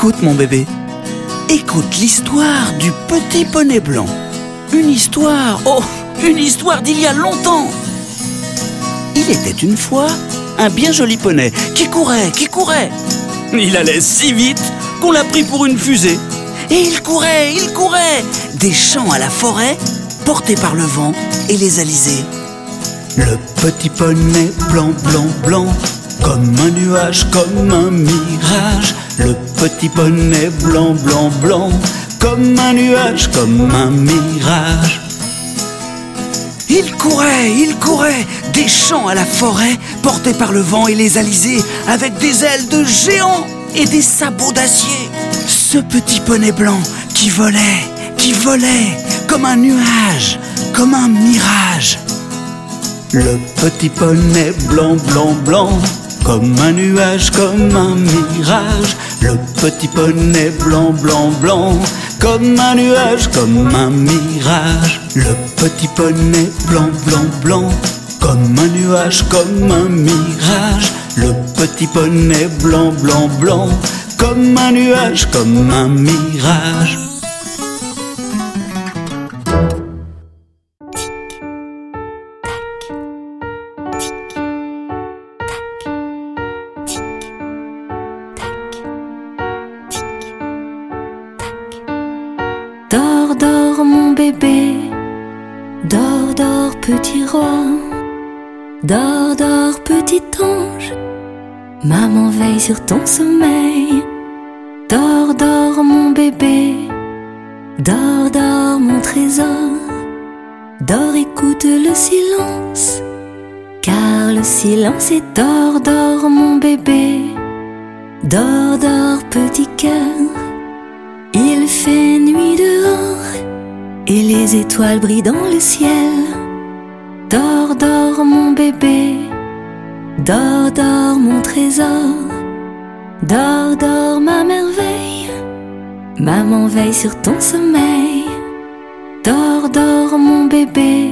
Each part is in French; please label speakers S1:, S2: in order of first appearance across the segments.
S1: Écoute mon bébé, écoute l'histoire du petit poney blanc. Une histoire, oh, une histoire d'il y a longtemps. Il était une fois un bien joli poney qui courait, qui courait. Il allait si vite qu'on l'a pris pour une fusée. Et il courait, il courait, des champs à la forêt, porté par le vent et les alizés. Le petit poney blanc, blanc, blanc, comme un nuage, comme un mirage. Le petit poney blanc, blanc, blanc, comme un nuage, comme un mirage. Il courait, il courait, des champs à la forêt, porté par le vent et les alizés, avec des ailes de géant et des sabots d'acier. Ce petit poney blanc qui volait, qui volait, comme un nuage, comme un mirage. Le petit poney blanc, blanc, blanc, comme un nuage, comme un mirage. Le petit poney blanc, blanc, blanc, comme un nuage, comme un mirage. Le petit poney blanc, blanc, blanc, comme un nuage, comme un mirage. Le petit poney blanc, blanc, blanc, comme un nuage, comme un mirage.
S2: Dors, dors petit ange, maman veille sur ton sommeil. Dors, dors mon bébé, dors, dors mon trésor, dors, écoute le silence, car le silence est dors, dors mon bébé, dors, dors petit cœur. Il fait nuit dehors et les étoiles brillent dans le ciel. Dors, dors mon bébé, dors, dors mon trésor. Dors, dors ma merveille, maman veille sur ton sommeil. Dors, dors mon bébé,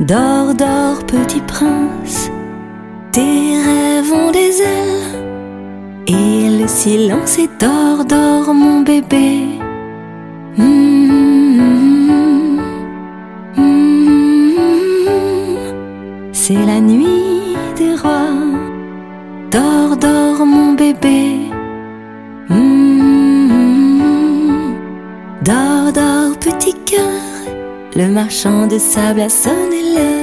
S2: dors, dors petit prince. Tes rêves ont des ailes. Et le silence est dors, dors mon bébé. Mm, C'est la nuit des rois. Dors, dors mon bébé. Mm, Dors, dors petit cœur. Le marchand de sable a sonné l'heure.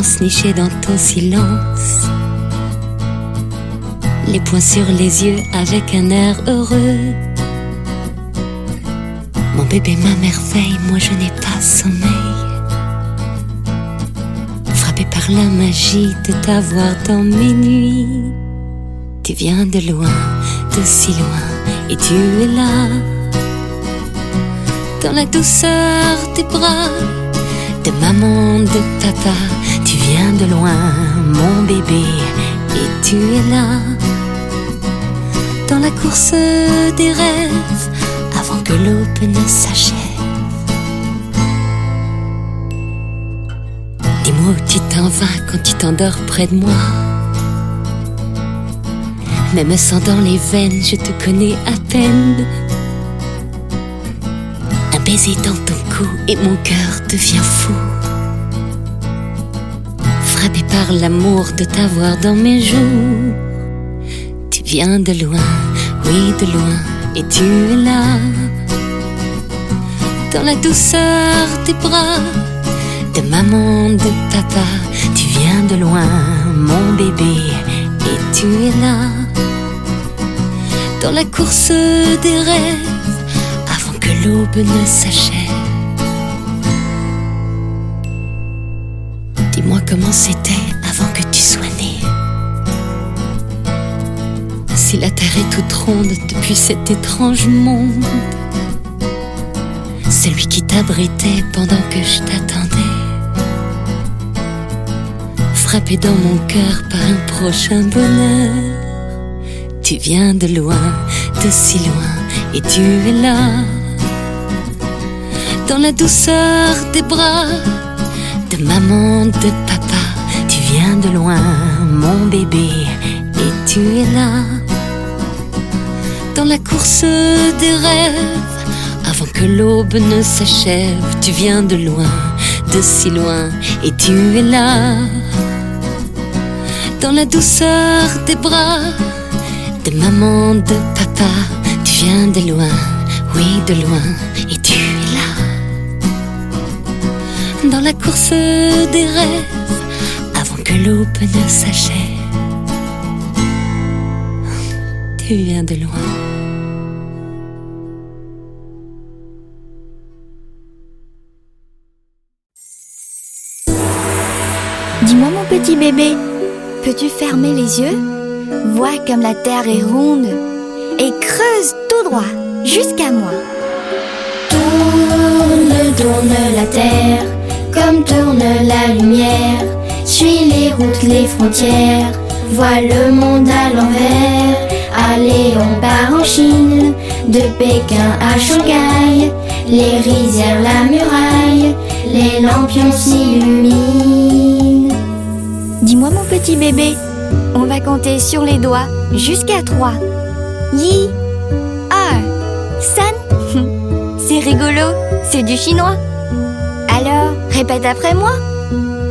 S2: Penses niché dans ton silence. Les poings sur les yeux avec un air heureux. Mon bébé, ma merveille, moi je n'ai pas sommeil. Frappé par la magie de t'avoir dans mes nuits. Tu viens de loin, de si loin, et tu es là. Dans la douceur des bras de maman, de papa, viens de loin, mon bébé, et tu es là. Dans la course des rêves, avant que l'aube ne s'achève. Dis-moi où tu t'en vas quand tu t'endors près de moi. Même sang dans les veines, je te connais à peine. Un baiser dans ton cou et mon cœur devient fou. Frappé par l'amour de t'avoir dans mes joues. Tu viens de loin, oui de loin, et tu es là. Dans la douceur des bras de maman, de papa, tu viens de loin, mon bébé, et tu es là. Dans la course des rêves, avant que l'aube ne s'achève. Comment c'était avant que tu sois né. Si la terre est toute ronde depuis cet étrange monde. celui qui t'abritait pendant que je t'attendais. Frappé dans mon cœur par un prochain bonheur. Tu viens de loin, de si loin, et tu es là. Dans la douceur des bras de maman, de papa, tu viens de loin, mon bébé, et tu es là. Dans la course des rêves, avant que l'aube ne s'achève, tu viens de loin, de si loin, et tu es là. Dans la douceur des bras de maman, de papa, tu viens de loin, oui, de loin, et Dans la course des rêves, avant que l'aube ne s'achève, tu viens de loin.
S3: Dis-moi mon petit bébé, peux-tu fermer les yeux? Vois comme la terre est ronde et creuse tout droit jusqu'à moi.
S4: Tourne, tourne la terre, comme tourne la lumière. Suis les routes, les frontières, vois le monde à l'envers. Allez, on part en Chine, de Pékin à Shanghai. Les rizières, la muraille, les lampions s'illuminent.
S3: Dis-moi mon petit bébé, on va compter sur les doigts jusqu'à trois. Yi, A, San. C'est rigolo, c'est du chinois. Répète après moi.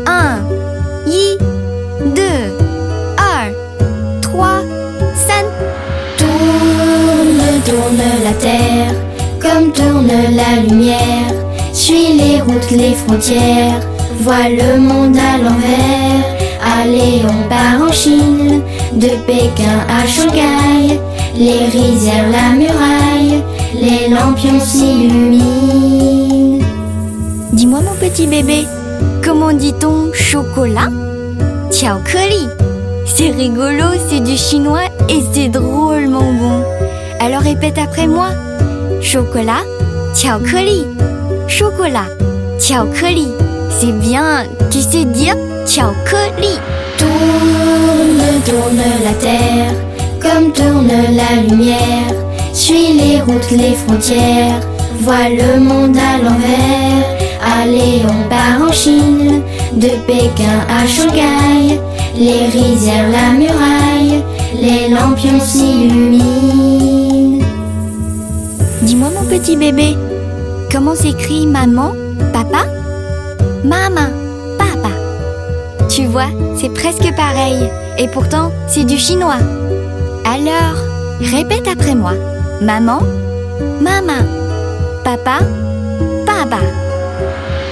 S3: Un, Yi, deux, A, trois, San.
S4: Tourne, tourne la terre, comme tourne la lumière. Suis les routes, les frontières, vois le monde à l'envers. Allez, on part en Chine, de Pékin à Shanghai. Les rizières, la muraille, les lampions s'illuminent.
S3: Dis-moi mon petit bébé, comment dit-on chocolat? Tiaokeli. C'est rigolo, c'est du chinois et c'est drôlement bon. Alors répète après moi. Chocolat, tiaokeli. Chocolat, tiaokeli. C'est bien, tu sais dire tiaokeli.
S4: Tourne, tourne la terre, comme tourne la lumière. Suis les routes, les frontières, vois le monde à l'envers. Allez, on part en Chine, de Pékin à Shanghai. Les rizières, la muraille, les lampions s'illuminent.
S3: Dis-moi mon petit bébé, comment s'écrit maman, papa? Maman, papa. Tu vois, c'est presque pareil. Et pourtant, c'est du chinois. Alors, répète après moi. Maman, maman. Papa, papa.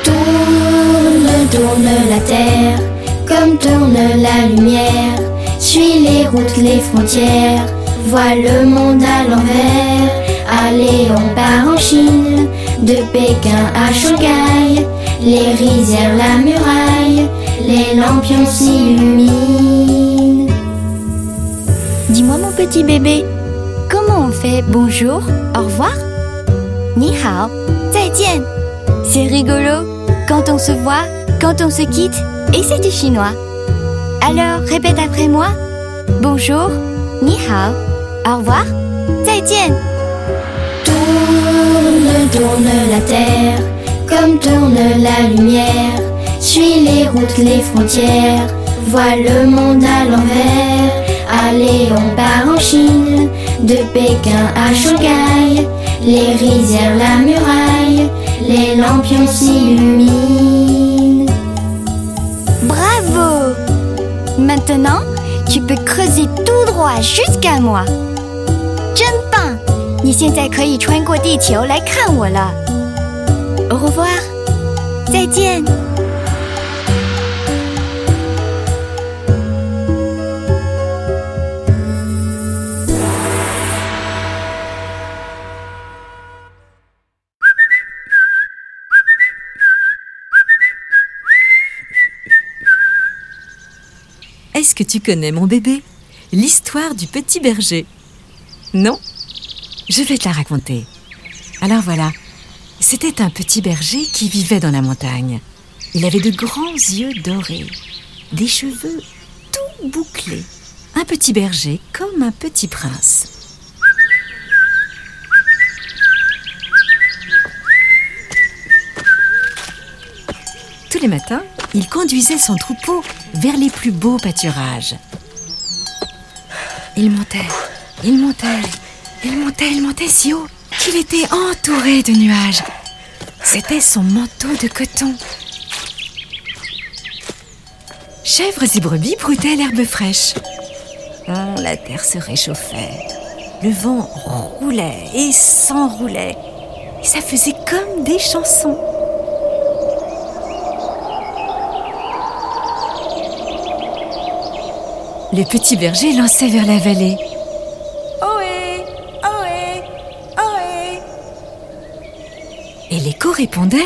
S4: Tourne, tourne la terre, comme tourne la lumière. Suis les routes, les frontières, vois le monde à l'envers. Allez, on part en Chine, de Pékin à Shanghai. Les rizières, la muraille, les lampions s'illuminent.
S3: Dis-moi mon petit bébé, comment on fait bonjour, au revoir? Ni hao, 再见. C'est rigolo quand on se voit, quand on se quitte, et c'est du chinois. Alors, répète après moi. Bonjour, ni hao, au revoir, 再见.
S4: Tourne, tourne la terre, comme tourne la lumière. Suis les routes, les frontières, vois le monde à l'envers. Allez, on part en Chine, de Pékin à Shanghai Les rizières, la muraille, les lampions s'illuminent.
S3: Bravo Maintenant, tu peux creuser tout droit jusqu'à moi. 真棒！你现在可以穿过地球来看我了。Au revoir，再见。
S5: Est-ce que tu connais, mon bébé, l'histoire du petit berger Non? Je vais te la raconter. Alors voilà, C'était un petit berger qui vivait dans la montagne. Il avait de grands yeux dorés, des cheveux tout bouclés. Un petit berger comme un petit prince. Tous les matins, il conduisait son troupeau vers les plus beaux pâturages. Il montait, il montait, il montait, il montait si haut qu'il était entouré de nuages. C'était son manteau de coton. Chèvres et brebis broutaient l'herbe fraîche. Oh, la terre se réchauffait. Le vent roulait et s'enroulait. Et ça faisait comme des chansons. Le petit berger lançait vers la vallée. Ohé Ohé Ohé Et l'écho répondait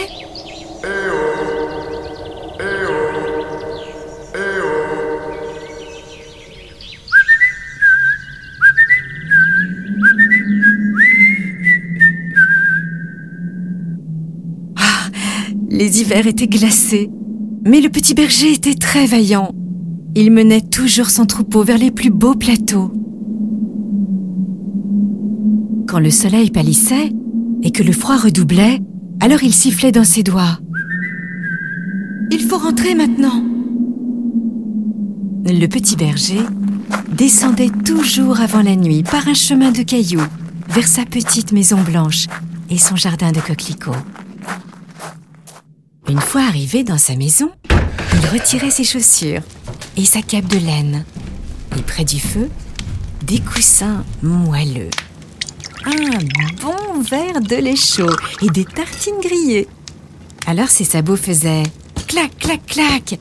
S5: Ah, Les hivers étaient glacés, mais le petit berger était très vaillant. Il menait toujours son troupeau vers les plus beaux plateaux. Quand le soleil pâlissait et que le froid redoublait, alors il sifflait dans ses doigts. Il faut rentrer maintenant. Le petit berger descendait toujours avant la nuit par un chemin de cailloux vers sa petite maison blanche et son jardin de coquelicots. Une fois arrivé dans sa maison, il retirait ses chaussures sa cape de laine. Et près du feu, des coussins moelleux. Un bon verre de lait chaud et des tartines grillées. Alors ses sabots faisaient clac, clac, clac.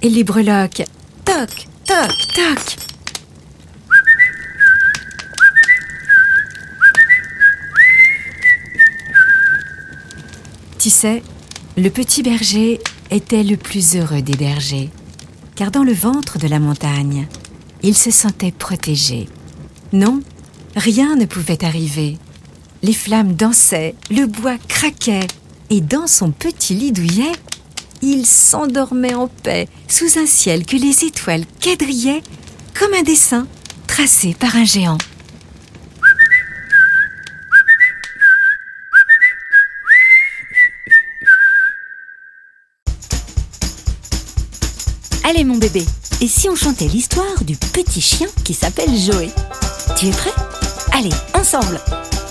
S5: Et les breloques toc, toc, toc. Tu sais, le petit berger était le plus heureux des bergers car dans le ventre de la montagne, il se sentait protégé. Non, rien ne pouvait arriver. Les flammes dansaient, le bois craquait, et dans son petit lit douillet, il s'endormait en paix sous un ciel que les étoiles quadrillaient comme un dessin tracé par un géant.
S2: Allez mon bébé, et si on chantait l'histoire du petit chien qui s'appelle Joé Tu es prêt? Allez, ensemble.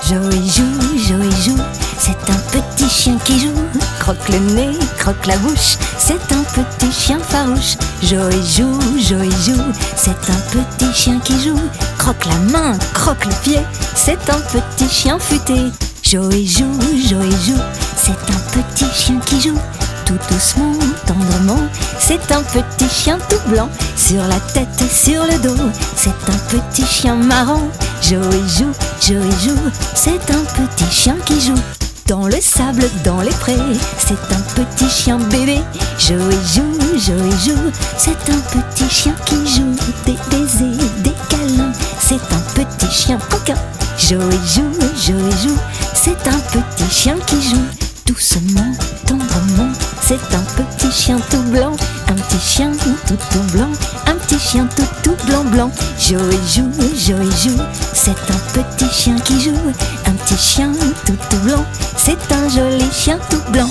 S2: Joé joue, Joé joue, c'est un petit chien qui joue. Croque le nez, croque la bouche, c'est un petit chien farouche. Joé joue, Joé joue, c'est un petit chien qui joue. Croque la main, croque le pied, c'est un petit chien futé. Joé joue, Joé joue, c'est un petit chien qui joue tout doucement, tendrement. C'est un petit chien tout blanc, sur la tête et sur le dos. C'est un petit chien marrant. Joey joue, Joey joue. C'est un petit chien qui joue. Dans le sable, dans les prés, c'est un petit chien bébé. Joey joue, Joey joue. C'est un petit chien qui joue. Des baisers, des câlins. C'est un petit chien coquin. Joey joue, Joey joue. C'est un petit chien qui joue. Doucement, tendrement, c'est un petit chien tout blanc, un petit chien tout tout blanc, un petit chien tout tout blanc blanc. Joey joue, Joey joue, c'est un petit chien qui joue, un petit chien tout tout blanc, c'est un joli chien tout blanc.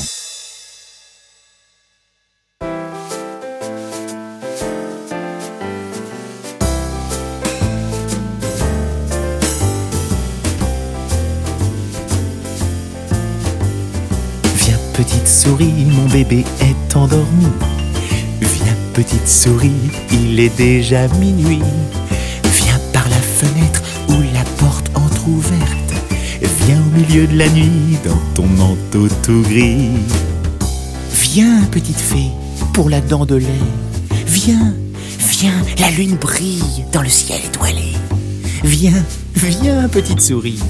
S6: Bébé est endormi. Viens petite souris, il est déjà minuit. Viens par la fenêtre ou la porte entr'ouverte. Viens au milieu de la nuit dans ton manteau tout gris. Viens petite fée pour la dent de lait. Viens, viens, la lune brille dans le ciel étoilé. Viens, viens petite souris,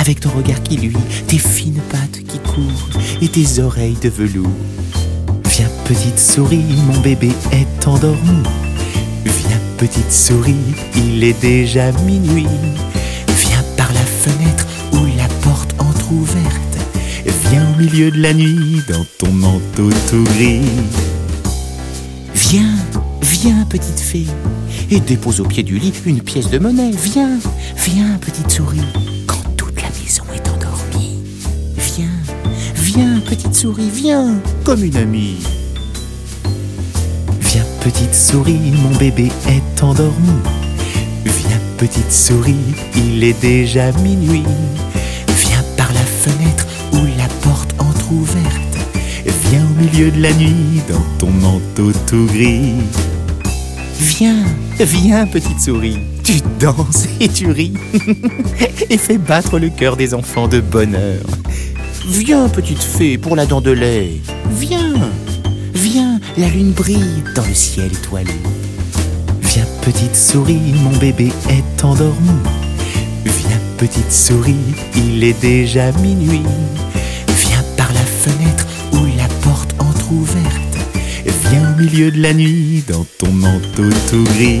S6: avec ton regard qui luit, tes fines pattes qui courent et tes oreilles de velours. Viens petite souris, mon bébé est endormi. Viens petite souris, il est déjà minuit. Viens par la fenêtre ou la porte entr'ouverte. Viens au milieu de la nuit dans ton manteau tout gris.
S1: Viens, viens, petite fée, et dépose au pied du lit une pièce de monnaie. Viens, viens, petite souris, souris, viens, comme une amie.
S6: Viens petite souris, mon bébé est endormi. Viens petite souris, il est déjà minuit. Viens par la fenêtre ou la porte entr'ouverte. Viens au milieu de la nuit dans ton manteau tout gris.
S1: Viens, viens, petite souris, tu danses et tu ris, et fais battre le cœur des enfants de bonheur. Viens, petite fée, pour la dent de lait. Viens, viens, la lune brille dans le ciel étoilé.
S6: Viens petite souris, mon bébé est endormi. Viens petite souris, il est déjà minuit. Viens par la fenêtre ou la porte entr'ouverte. Viens au milieu de la nuit dans ton manteau tout gris.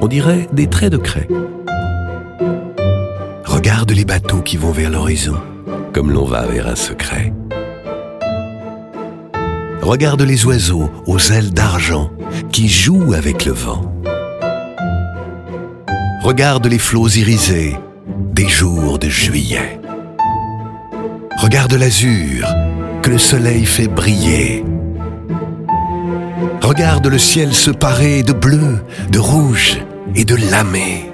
S7: on dirait des traits de craie. Regarde les bateaux qui vont vers l'horizon, comme l'on va vers un secret. Regarde les oiseaux aux ailes d'argent qui jouent avec le vent. Regarde les flots irisés des jours de juillet. Regarde l'azur que le soleil fait briller. Regarde le ciel se parer de bleu, de rouge et de lamé.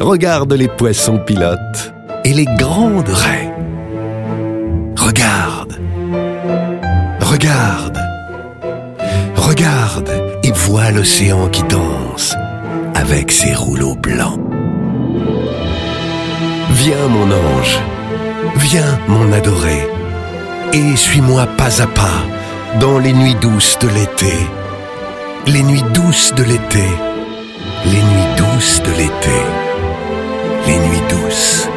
S7: Regarde les poissons pilotes et les grandes raies. Regarde, regarde, regarde et vois l'océan qui danse avec ses rouleaux blancs. Viens mon ange, viens mon adoré, et suis-moi pas à pas dans les nuits douces de l'été, les nuits douces de l'été. Les nuits douces de l'été. Les nuits douces.